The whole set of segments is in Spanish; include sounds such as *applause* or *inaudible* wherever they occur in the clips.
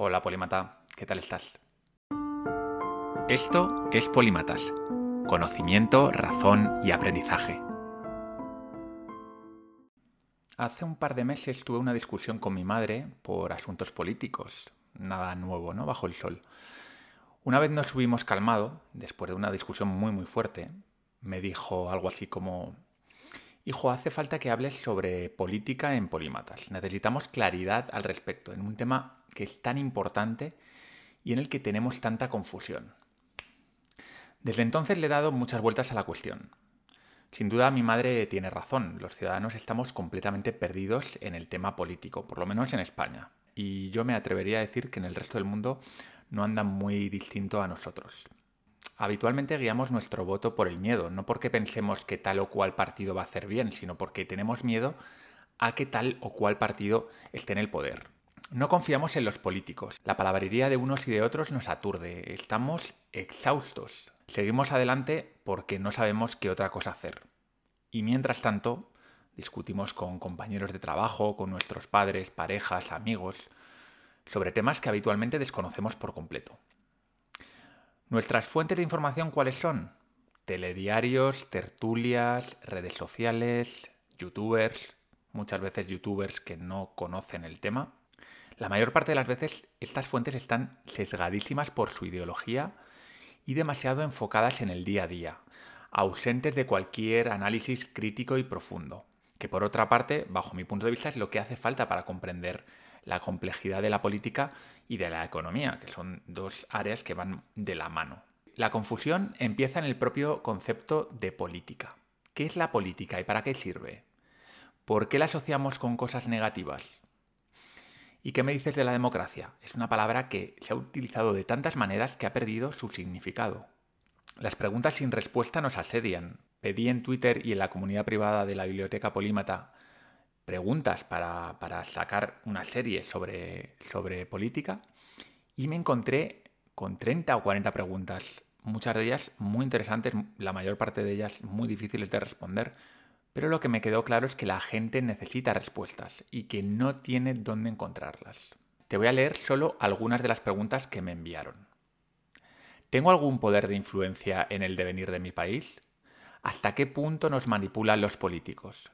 Hola Polímata, ¿qué tal estás? Esto es Polímatas, conocimiento, razón y aprendizaje. Hace un par de meses tuve una discusión con mi madre por asuntos políticos. Nada nuevo, ¿no? Bajo el sol. Una vez nos subimos calmado, después de una discusión muy muy fuerte, me dijo algo así como, Hijo, hace falta que hables sobre política en polímatas. Necesitamos claridad al respecto, en un tema que es tan importante y en el que tenemos tanta confusión. Desde entonces le he dado muchas vueltas a la cuestión. Sin duda mi madre tiene razón, los ciudadanos estamos completamente perdidos en el tema político, por lo menos en España. Y yo me atrevería a decir que en el resto del mundo no andan muy distinto a nosotros. Habitualmente guiamos nuestro voto por el miedo, no porque pensemos que tal o cual partido va a hacer bien, sino porque tenemos miedo a que tal o cual partido esté en el poder. No confiamos en los políticos. La palabrería de unos y de otros nos aturde. Estamos exhaustos. Seguimos adelante porque no sabemos qué otra cosa hacer. Y mientras tanto, discutimos con compañeros de trabajo, con nuestros padres, parejas, amigos, sobre temas que habitualmente desconocemos por completo. Nuestras fuentes de información, ¿cuáles son? Telediarios, tertulias, redes sociales, youtubers, muchas veces youtubers que no conocen el tema. La mayor parte de las veces estas fuentes están sesgadísimas por su ideología y demasiado enfocadas en el día a día, ausentes de cualquier análisis crítico y profundo, que por otra parte, bajo mi punto de vista, es lo que hace falta para comprender la complejidad de la política y de la economía, que son dos áreas que van de la mano. La confusión empieza en el propio concepto de política. ¿Qué es la política y para qué sirve? ¿Por qué la asociamos con cosas negativas? ¿Y qué me dices de la democracia? Es una palabra que se ha utilizado de tantas maneras que ha perdido su significado. Las preguntas sin respuesta nos asedian. Pedí en Twitter y en la comunidad privada de la Biblioteca Polímata preguntas para, sacar una serie sobre, política y me encontré con 30 o 40 preguntas, muchas de ellas muy interesantes, la mayor parte de ellas muy difíciles de responder, pero lo que me quedó claro es que la gente necesita respuestas y que no tiene dónde encontrarlas. Te voy a leer solo algunas de las preguntas que me enviaron. ¿Tengo algún poder de influencia en el devenir de mi país? ¿Hasta qué punto nos manipulan los políticos?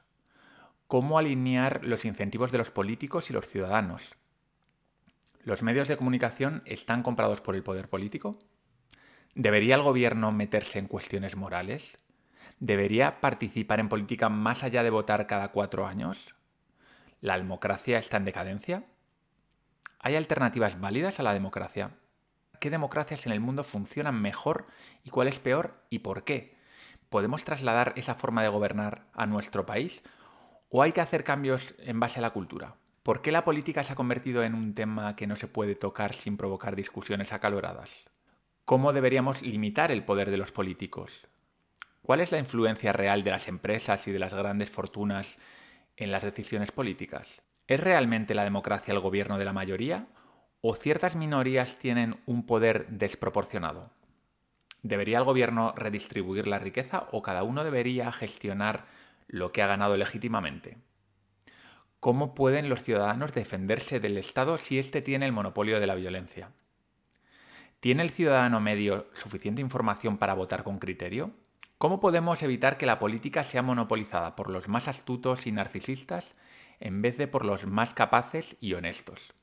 Cómo alinear los incentivos de los políticos y los ciudadanos. ¿Los medios de comunicación están comprados por el poder político? ¿Debería el gobierno meterse en cuestiones morales? ¿Debería participar en política más allá de votar cada cuatro años? ¿La democracia está en decadencia? ¿Hay alternativas válidas a la democracia? ¿Qué democracias en el mundo funcionan mejor y cuál es peor y por qué? ¿Podemos trasladar esa forma de gobernar a nuestro país ¿O hay que hacer cambios en base a la cultura? ¿Por qué la política se ha convertido en un tema que no se puede tocar sin provocar discusiones acaloradas? ¿Cómo deberíamos limitar el poder de los políticos? ¿Cuál es la influencia real de las empresas y de las grandes fortunas en las decisiones políticas? ¿Es realmente la democracia el gobierno de la mayoría o ciertas minorías tienen un poder desproporcionado? ¿Debería el gobierno redistribuir la riqueza o cada uno debería gestionar lo que ha ganado legítimamente. ¿Cómo pueden los ciudadanos defenderse del Estado si éste tiene el monopolio de la violencia? ¿Tiene el ciudadano medio suficiente información para votar con criterio? ¿Cómo podemos evitar que la política sea monopolizada por los más astutos y narcisistas en vez de por los más capaces y honestos?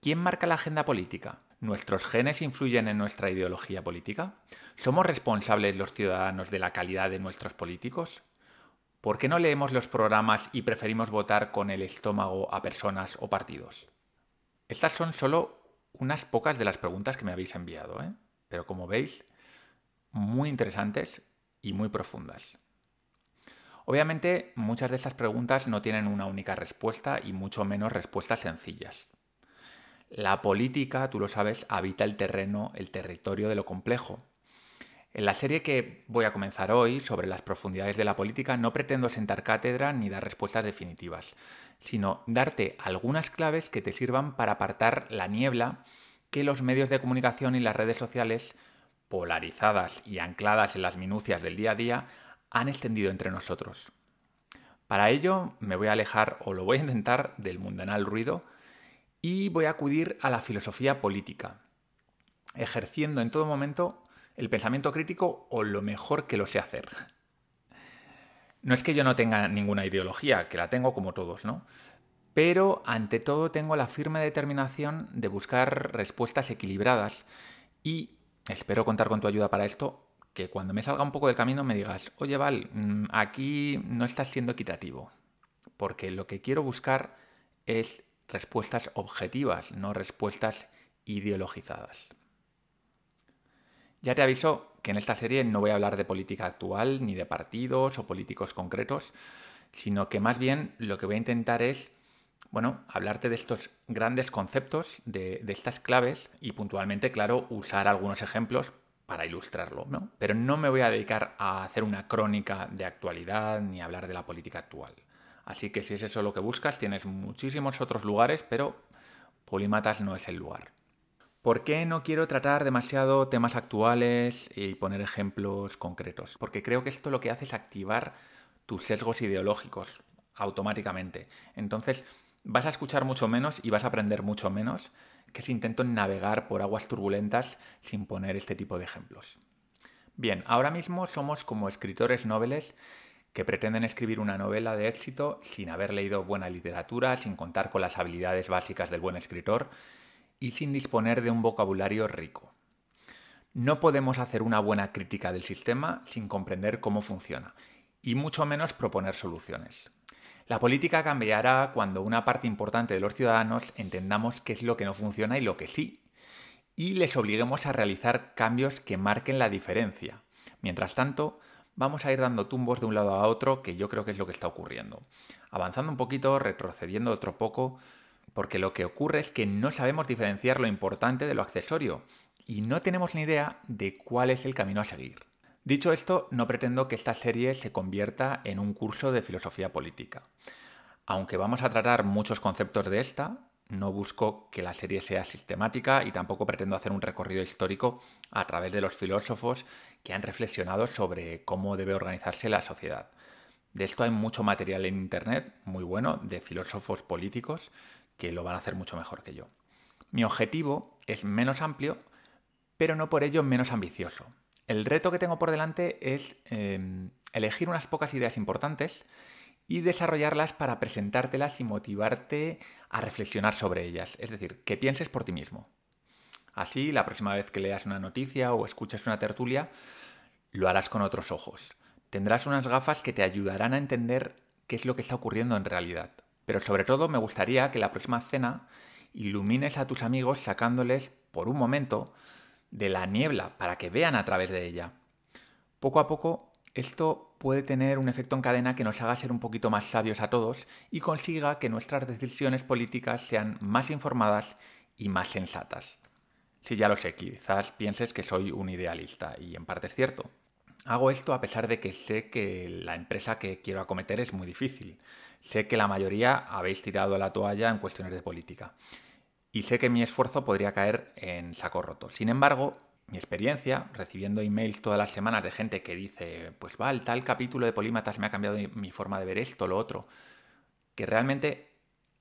¿Quién marca la agenda política? ¿Nuestros genes influyen en nuestra ideología política? ¿Somos responsables los ciudadanos de la calidad de nuestros políticos? ¿Por qué no leemos los programas y preferimos votar con el estómago a personas o partidos? Estas son solo unas pocas de las preguntas que me habéis enviado, ¿eh? pero como veis, muy interesantes y muy profundas. Obviamente, muchas de estas preguntas no tienen una única respuesta y mucho menos respuestas sencillas. La política, tú lo sabes, habita el terreno, el territorio de lo complejo, en la serie que voy a comenzar hoy sobre las profundidades de la política no pretendo sentar cátedra ni dar respuestas definitivas, sino darte algunas claves que te sirvan para apartar la niebla que los medios de comunicación y las redes sociales, polarizadas y ancladas en las minucias del día a día, han extendido entre nosotros. Para ello me voy a alejar, o lo voy a intentar, del mundanal ruido y voy a acudir a la filosofía política, ejerciendo en todo momento el pensamiento crítico o lo mejor que lo sé hacer. No es que yo no tenga ninguna ideología, que la tengo como todos, ¿no? Pero ante todo tengo la firme determinación de buscar respuestas equilibradas y espero contar con tu ayuda para esto, que cuando me salga un poco del camino me digas, oye Val, mm, aquí no estás siendo equitativo, porque lo que quiero buscar es respuestas objetivas, no respuestas ideologizadas. Ya te aviso que en esta serie no voy a hablar de política actual, ni de partidos o políticos concretos, sino que más bien lo que voy a intentar es, bueno, hablarte de estos grandes conceptos, de, estas claves y puntualmente, claro, usar algunos ejemplos para ilustrarlo, ¿no? Pero no me voy a dedicar a hacer una crónica de actualidad ni a hablar de la política actual. Así que si es eso lo que buscas, tienes muchísimos otros lugares, pero Polímatas no es el lugar. ¿Por qué no quiero tratar demasiado temas actuales y poner ejemplos concretos? Porque creo que esto lo que hace es activar tus sesgos ideológicos automáticamente. Entonces vas a escuchar mucho menos y vas a aprender mucho menos que si intento navegar por aguas turbulentas sin poner este tipo de ejemplos. Bien, ahora mismo somos como escritores noveles que pretenden escribir una novela de éxito sin haber leído buena literatura, sin contar con las habilidades básicas del buen escritor y sin disponer de un vocabulario rico. No podemos hacer una buena crítica del sistema sin comprender cómo funciona, y mucho menos proponer soluciones. La política cambiará cuando una parte importante de los ciudadanos entendamos qué es lo que no funciona y lo que sí, y les obliguemos a realizar cambios que marquen la diferencia. Mientras tanto, vamos a ir dando tumbos de un lado a otro, que yo creo que es lo que está ocurriendo. Avanzando un poquito, retrocediendo otro poco, porque lo que ocurre es que no sabemos diferenciar lo importante de lo accesorio y no tenemos ni idea de cuál es el camino a seguir. Dicho esto, no pretendo que esta serie se convierta en un curso de filosofía política. Aunque vamos a tratar muchos conceptos de esta, no busco que la serie sea sistemática y tampoco pretendo hacer un recorrido histórico a través de los filósofos que han reflexionado sobre cómo debe organizarse la sociedad. De esto hay mucho material en Internet, muy bueno, de filósofos políticos que lo van a hacer mucho mejor que yo. Mi objetivo es menos amplio, pero no por ello menos ambicioso. El reto que tengo por delante es em, elegir unas pocas ideas importantes y desarrollarlas para presentártelas y motivarte a reflexionar sobre ellas, es decir, que pienses por ti mismo. Así, la próxima vez que leas una noticia o escuches una tertulia, lo harás con otros ojos. Tendrás unas gafas que te ayudarán a entender qué es lo que está ocurriendo en realidad. Pero sobre todo me gustaría que la próxima cena ilumines a tus amigos sacándoles, por un momento, de la niebla para que vean a través de ella. Poco a poco esto puede tener un efecto en cadena que nos haga ser un poquito más sabios a todos y consiga que nuestras decisiones políticas sean más informadas y más sensatas. Si ya lo sé, quizás pienses que soy un idealista y en parte es cierto. Hago esto a pesar de que sé que la empresa que quiero acometer es muy difícil. Sé que la mayoría habéis tirado la toalla en cuestiones de política. Y sé que mi esfuerzo podría caer en saco roto. Sin embargo, mi experiencia, recibiendo emails todas las semanas de gente que dice, pues va, el tal capítulo de Polímatas me ha cambiado mi forma de ver esto, lo otro, que realmente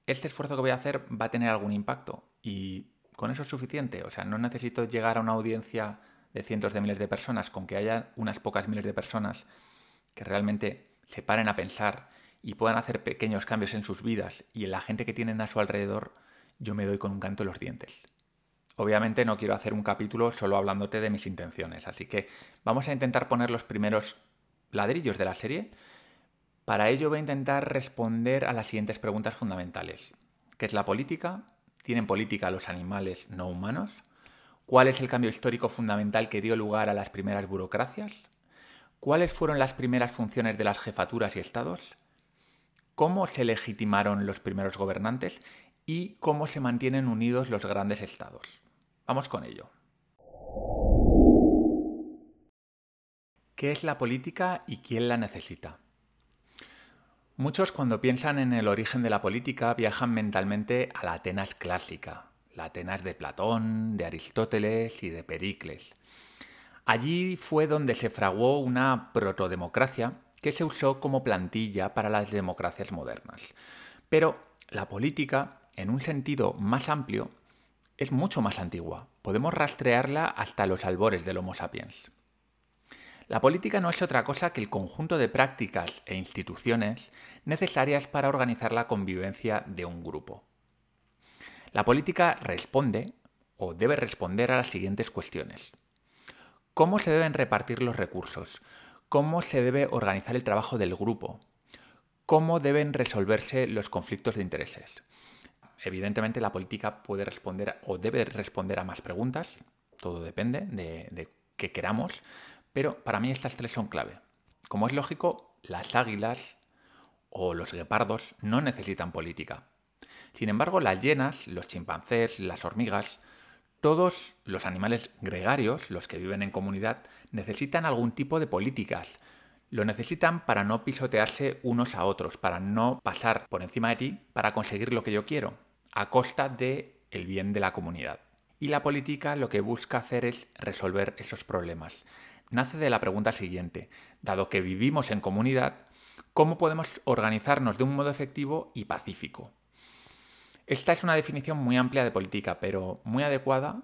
este esfuerzo que voy a hacer va a tener algún impacto y con eso es suficiente. O sea, no necesito llegar a una audiencia de cientos de miles de personas, con que haya unas pocas miles de personas que realmente se paren a pensar y puedan hacer pequeños cambios en sus vidas y en la gente que tienen a su alrededor, yo me doy con un canto en los dientes. Obviamente no quiero hacer un capítulo solo hablándote de mis intenciones, así que vamos a intentar poner los primeros ladrillos de la serie. Para ello voy a intentar responder a las siguientes preguntas fundamentales. ¿Qué es la política? ¿Tienen política los animales no humanos? ¿Cuál es el cambio histórico fundamental que dio lugar a las primeras burocracias? ¿Cuáles fueron las primeras funciones de las jefaturas y estados? ¿Cómo se legitimaron los primeros gobernantes? ¿Y cómo se mantienen unidos los grandes estados? Vamos con ello. ¿Qué es la política y quién la necesita? Muchos cuando piensan en el origen de la política viajan mentalmente a la Atenas clásica, la Atenas de Platón, de Aristóteles y de Pericles. Allí fue donde se fraguó una protodemocracia que se usó como plantilla para las democracias modernas. Pero la política en un sentido más amplio, es mucho más antigua. Podemos rastrearla hasta los albores del Homo sapiens. La política no es otra cosa que el conjunto de prácticas e instituciones necesarias para organizar la convivencia de un grupo. La política responde o debe responder a las siguientes cuestiones. ¿Cómo se deben repartir los recursos? ¿Cómo se debe organizar el trabajo del grupo? ¿Cómo deben resolverse los conflictos de intereses? Evidentemente la política puede responder o debe responder a más preguntas, todo depende de, qué queramos, pero para mí estas tres son clave. Como es lógico, las águilas o los guepardos no necesitan política. Sin embargo, las hienas, los chimpancés, las hormigas, todos los animales gregarios, los que viven en comunidad, necesitan algún tipo de políticas. Lo necesitan para no pisotearse unos a otros, para no pasar por encima de ti para conseguir lo que yo quiero, a costa de el bien de la comunidad. Y la política lo que busca hacer es resolver esos problemas. Nace de la pregunta siguiente, dado que vivimos en comunidad, ¿cómo podemos organizarnos de un modo efectivo y pacífico? Esta es una definición muy amplia de política, pero muy adecuada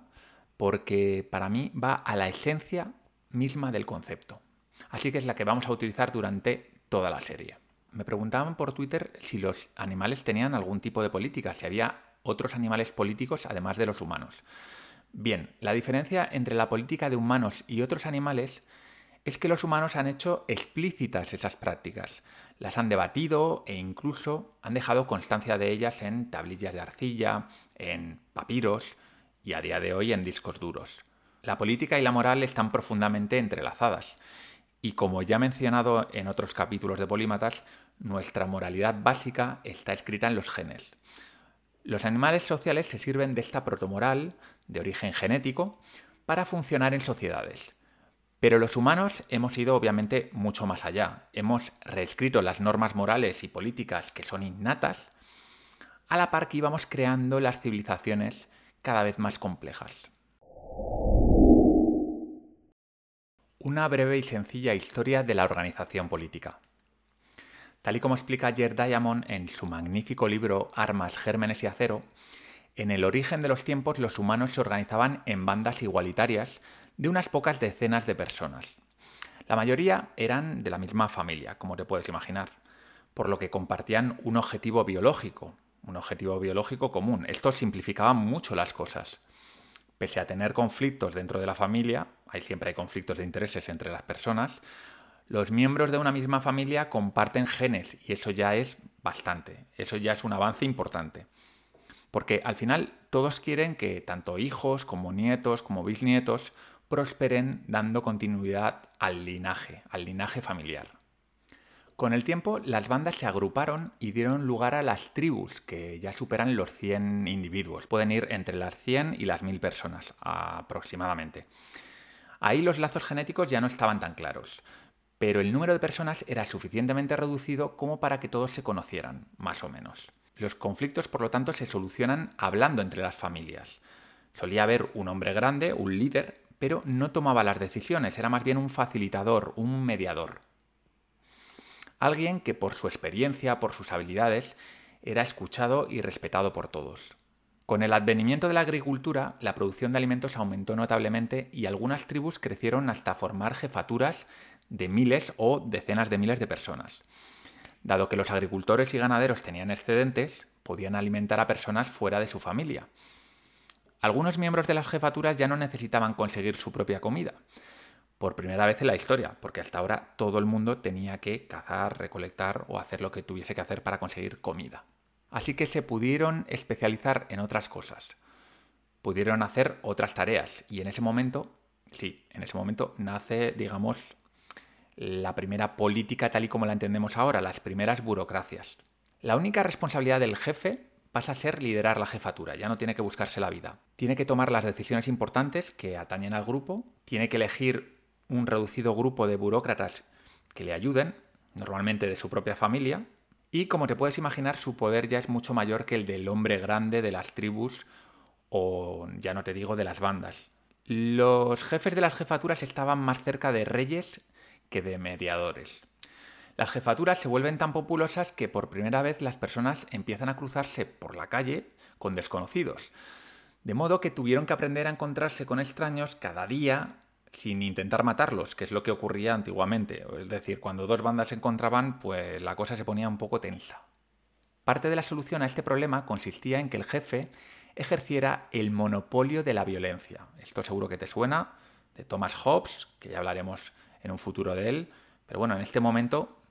porque para mí va a la esencia misma del concepto. Así que es la que vamos a utilizar durante toda la serie. Me preguntaban por Twitter si los animales tenían algún tipo de política, si había otros animales políticos además de los humanos. Bien, la diferencia entre la política de humanos y otros animales es que los humanos han hecho explícitas esas prácticas, las han debatido e incluso han dejado constancia de ellas en tablillas de arcilla, en papiros y a día de hoy en discos duros. La política y la moral están profundamente entrelazadas y como ya he mencionado en otros capítulos de Polímatas, nuestra moralidad básica está escrita en los genes. Los animales sociales se sirven de esta protomoral, de origen genético, para funcionar en sociedades. Pero los humanos hemos ido obviamente mucho más allá. Hemos reescrito las normas morales y políticas que son innatas, a la par que íbamos creando las civilizaciones cada vez más complejas. Una breve y sencilla historia de la organización política. Tal y como explica Jer Diamond en su magnífico libro Armas, Gérmenes y Acero, en el origen de los tiempos los humanos se organizaban en bandas igualitarias de unas pocas decenas de personas. La mayoría eran de la misma familia, como te puedes imaginar, por lo que compartían un objetivo biológico, un objetivo biológico común. Esto simplificaba mucho las cosas. Pese a tener conflictos dentro de la familia, hay siempre hay conflictos de intereses entre las personas, los miembros de una misma familia comparten genes y eso ya es bastante, eso ya es un avance importante. Porque al final todos quieren que tanto hijos como nietos como bisnietos prosperen dando continuidad al linaje, al linaje familiar. Con el tiempo, las bandas se agruparon y dieron lugar a las tribus, que ya superan los 100 individuos. Pueden ir entre las 100 y las 1000 personas aproximadamente. Ahí los lazos genéticos ya no estaban tan claros, pero el número de personas era suficientemente reducido como para que todos se conocieran, más o menos. Los conflictos, por lo tanto, se solucionan hablando entre las familias. Solía haber un hombre grande, un líder, pero no tomaba las decisiones, era más bien un facilitador, un mediador. Alguien que por su experiencia, por sus habilidades, era escuchado y respetado por todos. Con el advenimiento de la agricultura, la producción de alimentos aumentó notablemente y algunas tribus crecieron hasta formar jefaturas de miles o decenas de miles de personas. Dado que los agricultores y ganaderos tenían excedentes, podían alimentar a personas fuera de su familia. Algunos miembros de las jefaturas ya no necesitaban conseguir su propia comida, por primera vez en la historia, porque hasta ahora todo el mundo tenía que cazar, recolectar o hacer lo que tuviese que hacer para conseguir comida. Así que se pudieron especializar en otras cosas, pudieron hacer otras tareas y en ese momento, sí, en ese momento nace, digamos, la primera política tal y como la entendemos ahora, las primeras burocracias. La única responsabilidad del jefe pasa a ser liderar la jefatura, ya no tiene que buscarse la vida. Tiene que tomar las decisiones importantes que atañen al grupo, tiene que elegir un reducido grupo de burócratas que le ayuden, normalmente de su propia familia, y como te puedes imaginar, su poder ya es mucho mayor que el del hombre grande de las tribus o ya no te digo de las bandas. Los jefes de las jefaturas estaban más cerca de reyes que de mediadores. Las jefaturas se vuelven tan populosas que por primera vez las personas empiezan a cruzarse por la calle con desconocidos. De modo que tuvieron que aprender a encontrarse con extraños cada día sin intentar matarlos, que es lo que ocurría antiguamente. Es decir, cuando dos bandas se encontraban, pues la cosa se ponía un poco tensa. Parte de la solución a este problema consistía en que el jefe ejerciera el monopolio de la violencia. Esto seguro que te suena, de Thomas Hobbes, que ya hablaremos en un futuro de él. Pero bueno, en este momento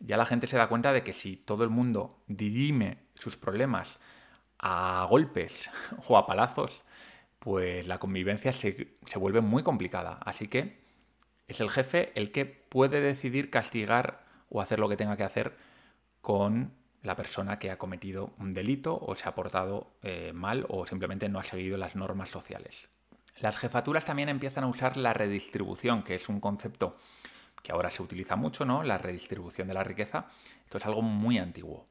ya la gente se da cuenta de que si todo el mundo dirime sus problemas a golpes *laughs* o a palazos, pues la convivencia se, se, vuelve muy complicada. Así que es el jefe el que puede decidir castigar o hacer lo que tenga que hacer con la persona que ha cometido un delito o se ha portado eh, mal o simplemente no ha seguido las normas sociales. Las jefaturas también empiezan a usar la redistribución, que es un concepto que ahora se utiliza mucho, ¿no? La redistribución de la riqueza. Esto es algo muy antiguo.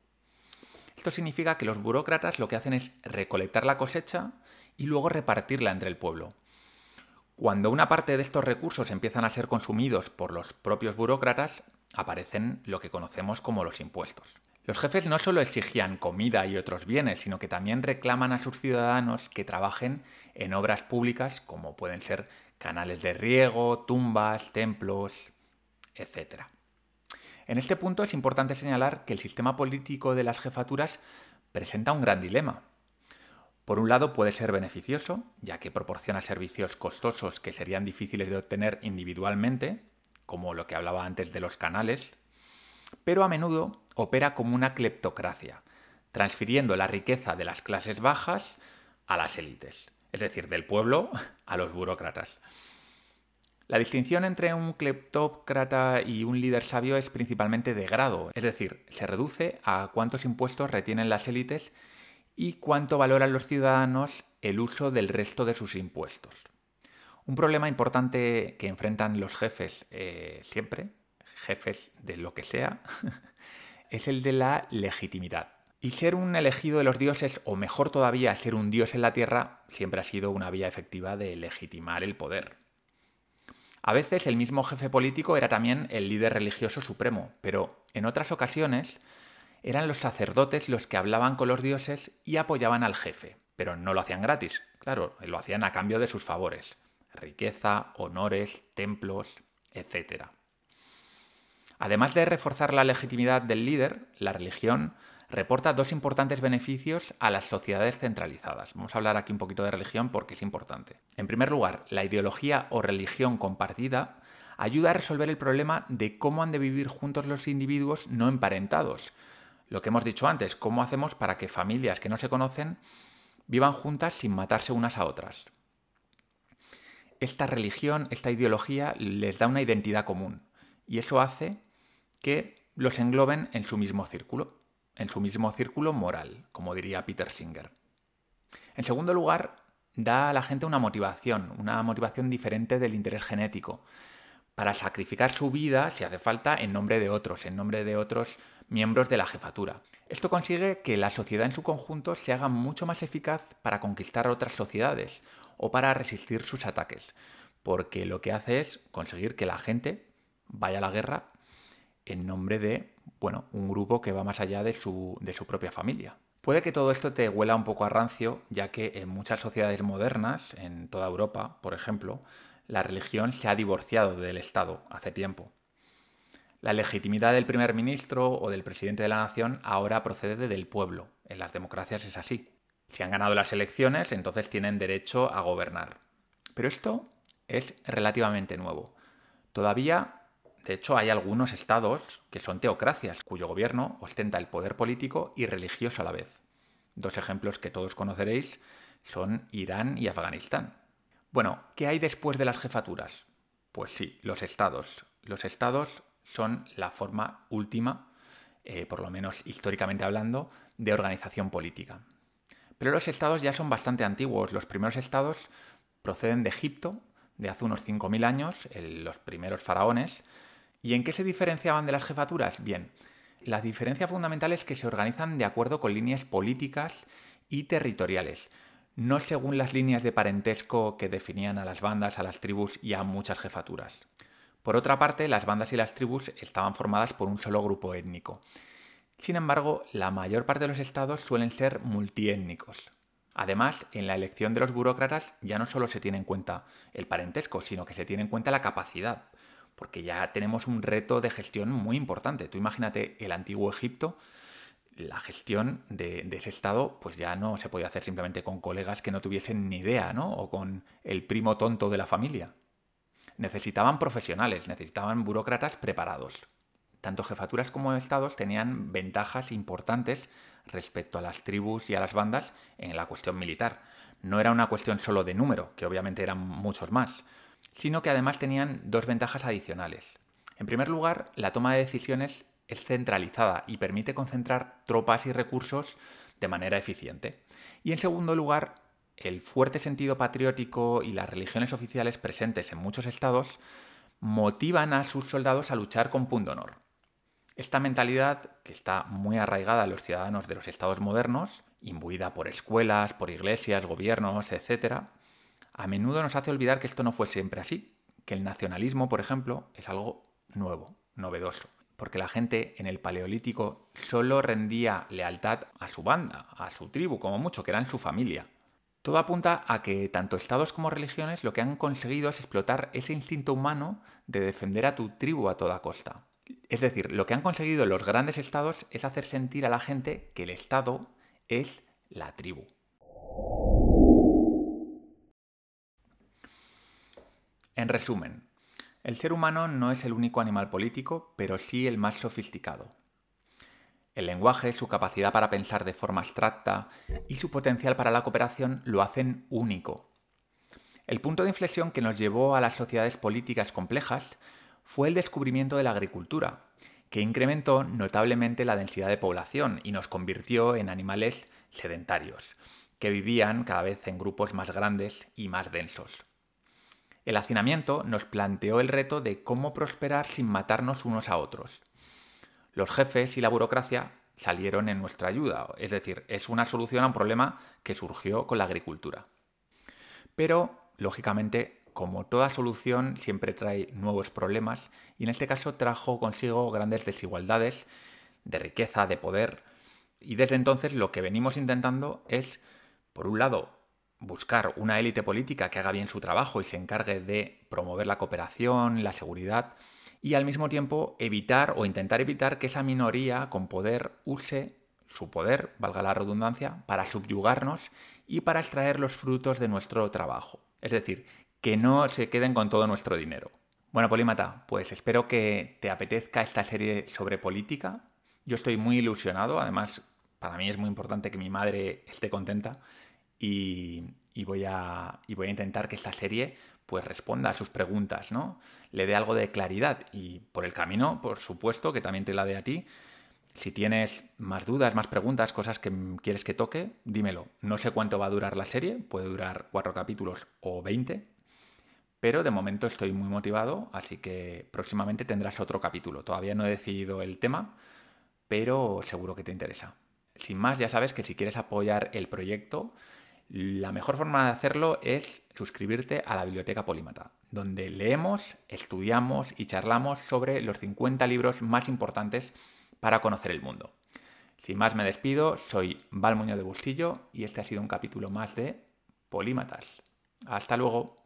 Esto significa que los burócratas lo que hacen es recolectar la cosecha y luego repartirla entre el pueblo. Cuando una parte de estos recursos empiezan a ser consumidos por los propios burócratas, aparecen lo que conocemos como los impuestos. Los jefes no solo exigían comida y otros bienes, sino que también reclaman a sus ciudadanos que trabajen en obras públicas como pueden ser canales de riego, tumbas, templos, etc. En este punto es importante señalar que el sistema político de las jefaturas presenta un gran dilema. Por un lado puede ser beneficioso, ya que proporciona servicios costosos que serían difíciles de obtener individualmente, como lo que hablaba antes de los canales, pero a menudo opera como una cleptocracia, transfiriendo la riqueza de las clases bajas a las élites, es decir, del pueblo a los burócratas. La distinción entre un cleptócrata y un líder sabio es principalmente de grado, es decir, se reduce a cuántos impuestos retienen las élites y cuánto valoran los ciudadanos el uso del resto de sus impuestos. Un problema importante que enfrentan los jefes eh, siempre, jefes de lo que sea, *laughs* es el de la legitimidad. Y ser un elegido de los dioses, o mejor todavía, ser un dios en la tierra, siempre ha sido una vía efectiva de legitimar el poder. A veces el mismo jefe político era también el líder religioso supremo, pero en otras ocasiones eran los sacerdotes los que hablaban con los dioses y apoyaban al jefe, pero no lo hacían gratis, claro, lo hacían a cambio de sus favores, riqueza, honores, templos, etc. Además de reforzar la legitimidad del líder, la religión reporta dos importantes beneficios a las sociedades centralizadas. Vamos a hablar aquí un poquito de religión porque es importante. En primer lugar, la ideología o religión compartida ayuda a resolver el problema de cómo han de vivir juntos los individuos no emparentados. Lo que hemos dicho antes, cómo hacemos para que familias que no se conocen vivan juntas sin matarse unas a otras. Esta religión, esta ideología les da una identidad común y eso hace que los engloben en su mismo círculo en su mismo círculo moral, como diría Peter Singer. En segundo lugar, da a la gente una motivación, una motivación diferente del interés genético, para sacrificar su vida, si hace falta, en nombre de otros, en nombre de otros miembros de la jefatura. Esto consigue que la sociedad en su conjunto se haga mucho más eficaz para conquistar otras sociedades o para resistir sus ataques, porque lo que hace es conseguir que la gente vaya a la guerra en nombre de bueno, un grupo que va más allá de su, de su propia familia. Puede que todo esto te huela un poco a rancio, ya que en muchas sociedades modernas, en toda Europa, por ejemplo, la religión se ha divorciado del Estado hace tiempo. La legitimidad del primer ministro o del presidente de la nación ahora procede del pueblo. En las democracias es así. Si han ganado las elecciones, entonces tienen derecho a gobernar. Pero esto es relativamente nuevo. Todavía de hecho, hay algunos estados que son teocracias, cuyo gobierno ostenta el poder político y religioso a la vez. Dos ejemplos que todos conoceréis son Irán y Afganistán. Bueno, ¿qué hay después de las jefaturas? Pues sí, los estados. Los estados son la forma última, eh, por lo menos históricamente hablando, de organización política. Pero los estados ya son bastante antiguos. Los primeros estados proceden de Egipto, de hace unos 5.000 años, los primeros faraones, ¿Y en qué se diferenciaban de las jefaturas? Bien, la diferencia fundamental es que se organizan de acuerdo con líneas políticas y territoriales, no según las líneas de parentesco que definían a las bandas, a las tribus y a muchas jefaturas. Por otra parte, las bandas y las tribus estaban formadas por un solo grupo étnico. Sin embargo, la mayor parte de los estados suelen ser multiétnicos. Además, en la elección de los burócratas ya no solo se tiene en cuenta el parentesco, sino que se tiene en cuenta la capacidad, porque ya tenemos un reto de gestión muy importante. Tú imagínate el antiguo Egipto, la gestión de, ese estado pues ya no se podía hacer simplemente con colegas que no tuviesen ni idea, ¿no? O con el primo tonto de la familia. Necesitaban profesionales, necesitaban burócratas preparados. Tanto jefaturas como estados tenían ventajas importantes respecto a las tribus y a las bandas en la cuestión militar. No era una cuestión solo de número, que obviamente eran muchos más, sino que además tenían dos ventajas adicionales. En primer lugar, la toma de decisiones es centralizada y permite concentrar tropas y recursos de manera eficiente. Y en segundo lugar, el fuerte sentido patriótico y las religiones oficiales presentes en muchos estados motivan a sus soldados a luchar con punto honor. Esta mentalidad, que está muy arraigada en los ciudadanos de los estados modernos, imbuida por escuelas, por iglesias, gobiernos, etc., a menudo nos hace olvidar que esto no fue siempre así, que el nacionalismo, por ejemplo, es algo nuevo, novedoso porque la gente en el Paleolítico solo rendía lealtad a su banda, a su tribu, como mucho, que eran su familia. Todo apunta a que tanto estados como religiones lo que han conseguido es explotar ese instinto humano de defender a tu tribu a toda costa. Es decir, lo que han conseguido los grandes estados es hacer sentir a la gente que el estado es la tribu. En resumen, el ser humano no es el único animal político, pero sí el más sofisticado. El lenguaje, su capacidad para pensar de forma abstracta y su potencial para la cooperación lo hacen único. El punto de inflexión que nos llevó a las sociedades políticas complejas fue el descubrimiento de la agricultura, que incrementó notablemente la densidad de población y nos convirtió en animales sedentarios, que vivían cada vez en grupos más grandes y más densos. El hacinamiento nos planteó el reto de cómo prosperar sin matarnos unos a otros. Los jefes y la burocracia salieron en nuestra ayuda, es decir, es una solución a un problema que surgió con la agricultura. Pero, lógicamente, como toda solución siempre trae nuevos problemas y en este caso trajo consigo grandes desigualdades de riqueza, de poder, y desde entonces lo que venimos intentando es, por un lado, buscar una élite política que haga bien su trabajo y se encargue de promover la cooperación, la seguridad, y al mismo tiempo evitar o intentar evitar que esa minoría con poder use su poder, valga la redundancia, para subyugarnos y para extraer los frutos de nuestro trabajo. Es decir, que no se queden con todo nuestro dinero. Bueno, Polímata, pues espero que te apetezca esta serie sobre política. Yo estoy muy ilusionado, además para mí es muy importante que mi madre esté contenta y, voy a, voy a intentar que esta serie pues responda a sus preguntas, ¿no? Le dé algo de claridad y por el camino, por supuesto, que también te la dé a ti. Si tienes más dudas, más preguntas, cosas que quieres que toque, dímelo. No sé cuánto va a durar la serie, puede durar cuatro capítulos o veinte, pero de momento estoy muy motivado, así que próximamente tendrás otro capítulo. Todavía no he decidido el tema, pero seguro que te interesa. Sin más, ya sabes que si quieres apoyar el proyecto, la mejor forma de hacerlo es suscribirte a la Biblioteca Polímata, donde leemos, estudiamos y charlamos sobre los 50 libros más importantes para conocer el mundo. Sin más me despido, soy Val de Bustillo y este ha sido un capítulo más de Polímatas. Hasta luego.